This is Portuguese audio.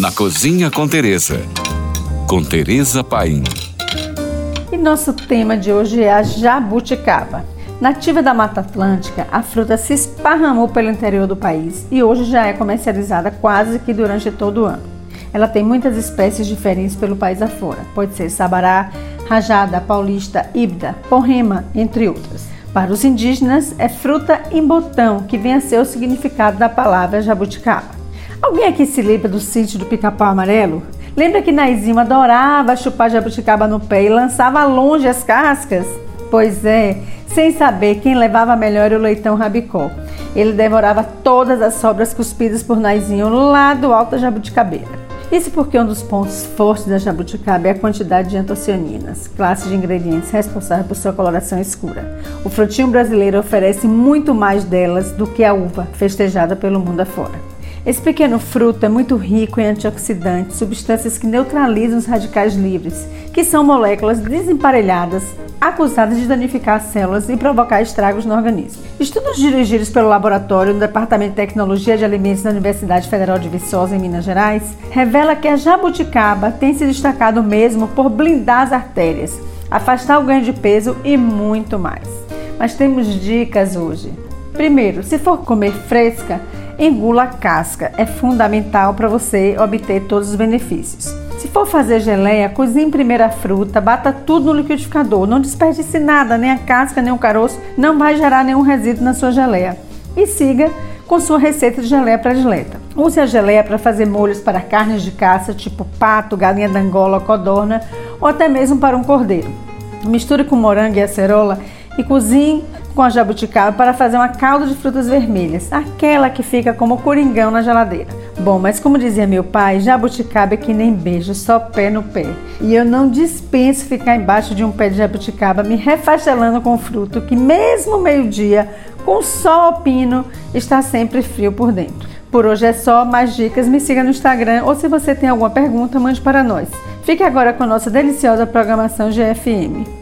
Na Cozinha com Teresa. Com Teresa Paim. E nosso tema de hoje é a jabuticaba. Nativa da Mata Atlântica, a fruta se esparramou pelo interior do país e hoje já é comercializada quase que durante todo o ano. Ela tem muitas espécies diferentes pelo país afora. Pode ser sabará, rajada, paulista, híbrida, porrema, entre outras. Para os indígenas, é fruta em botão, que vem a ser o significado da palavra jabuticaba. Alguém aqui se lembra do sítio do pica-pau amarelo? Lembra que Naizinho adorava chupar jabuticaba no pé e lançava longe as cascas? Pois é, sem saber quem levava melhor o leitão rabicó. Ele devorava todas as sobras cuspidas por Naizinho lá do alto da jabuticabeira. Isso porque um dos pontos fortes da jabuticaba é a quantidade de antocianinas, classe de ingredientes responsável por sua coloração escura. O frutinho brasileiro oferece muito mais delas do que a uva, festejada pelo mundo afora. Esse pequeno fruto é muito rico em antioxidantes, substâncias que neutralizam os radicais livres, que são moléculas desemparelhadas acusadas de danificar as células e provocar estragos no organismo. Estudos dirigidos pelo laboratório no Departamento de Tecnologia de Alimentos da Universidade Federal de Viçosa, em Minas Gerais, revela que a jabuticaba tem se destacado mesmo por blindar as artérias, afastar o ganho de peso e muito mais. Mas temos dicas hoje. Primeiro, se for comer fresca, engula a casca. É fundamental para você obter todos os benefícios. Se for fazer geleia, cozinhe primeiro a fruta, bata tudo no liquidificador. Não desperdice nada, nem a casca, nem o caroço. Não vai gerar nenhum resíduo na sua geleia. E siga com sua receita de geleia predileta. Use a geleia para fazer molhos para carnes de caça, tipo pato, galinha d'angola, codorna ou até mesmo para um cordeiro. Misture com morango e acerola e cozinhe com a jabuticaba para fazer uma calda de frutas vermelhas, aquela que fica como coringão na geladeira. Bom, mas como dizia meu pai, jabuticaba é que nem beijo, só pé no pé. E eu não dispenso ficar embaixo de um pé de jabuticaba me refacelando com fruto que mesmo meio-dia, com sol pino, está sempre frio por dentro. Por hoje é só, mais dicas me siga no Instagram ou se você tem alguma pergunta, mande para nós. Fique agora com nossa deliciosa programação GFM.